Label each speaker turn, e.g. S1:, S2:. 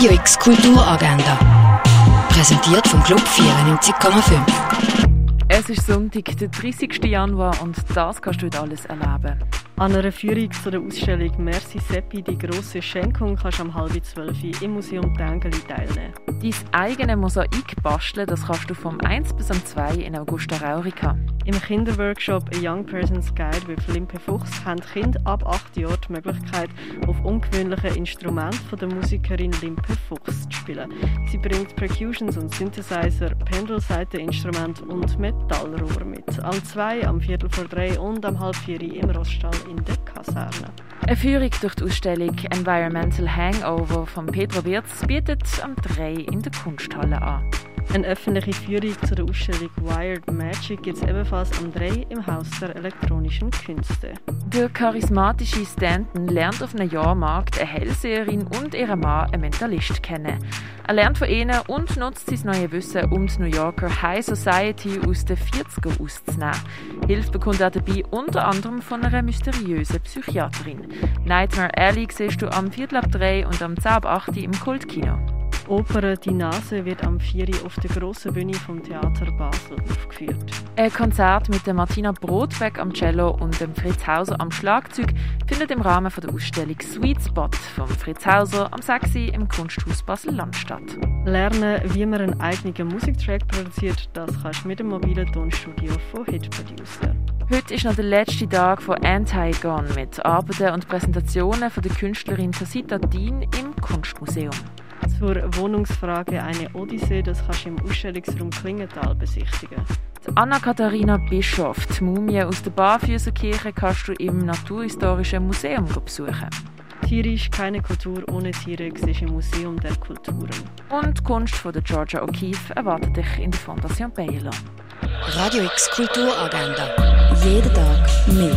S1: Radio X Kulturagenda. Präsentiert vom Club 94,5.
S2: Es ist Sonntag, der 30. Januar und das kannst du heute alles erleben.
S3: An einer Führung zu der Ausstellung Merci Seppi, die grosse Schenkung, kannst du am halb zwölf im Museum Tengeli teilnehmen.
S2: Dein eigenes Mosaik basteln, das kannst du vom 1 bis am 2 in Augusta Raurica.
S3: Im Kinderworkshop A Young Person's Guide with Limpe Fuchs haben Kinder ab 8 Jahren die Möglichkeit, auf ungewöhnlichen Instrumenten von der Musikerin Limpe Fuchs zu spielen. Sie bringt Percussions und Synthesizer, Pendelseiteninstrumente und Metallrohr mit. Am 2, am Viertel vor 3 und am halb 4 im Roststall in der Kaserne.
S2: Eine Führung durch die Ausstellung Environmental Hangover von Pedro Wirz bietet am 3 in der Kunsthalle an.
S3: Eine öffentliche Führung zu der Ausstellung Wired Magic gibt es ebenfalls am 3 im Haus der elektronischen Künste.
S2: Der charismatische Stanton lernt auf einem Jahrmarkt eine Hellseherin und ihren Mann, einen Mentalist, kennen. Er lernt von ihnen und nutzt sein neues Wissen, um die New Yorker High Society aus den 40ern auszunehmen. Hilfe bekommt er dabei unter anderem von einer mysteriösen Psychiaterin. Nightmare Alley siehst du am Viertel ab 3 und am 10 ab 8 im Kultkino.
S3: Oper Die Nase wird am 4. auf der grossen Bühne vom Theater Basel aufgeführt.
S2: Ein Konzert mit der Martina Brotbeck am Cello und dem Fritz Hauser am Schlagzeug findet im Rahmen der Ausstellung Sweet Spot von Fritz Hauser am 6. im Kunsthaus Basel-Land statt.
S3: Lernen, wie man einen eigenen Musiktrack produziert, das kannst du mit dem mobilen Tonstudio von Hit Producer.
S2: Heute ist noch der letzte Tag von Antigone mit Arbeiten und Präsentationen von der Künstlerin Tasita Dean im Kunstmuseum.
S3: Zur Wohnungsfrage eine Odyssee, das kannst du im Ausstellungsraum Klingenthal besichtigen.
S2: Anna-Katharina Bischof, die Mumie aus der Barfüßerkirche, kannst du im Naturhistorischen Museum besuchen.
S3: Tierisch keine Kultur ohne Tiere siehst im Museum der Kulturen.
S2: Und die Kunst von der Georgia O'Keeffe erwartet dich in der Fondation Baylor.
S1: Radio X Kulturagenda. Jeden Tag mehr.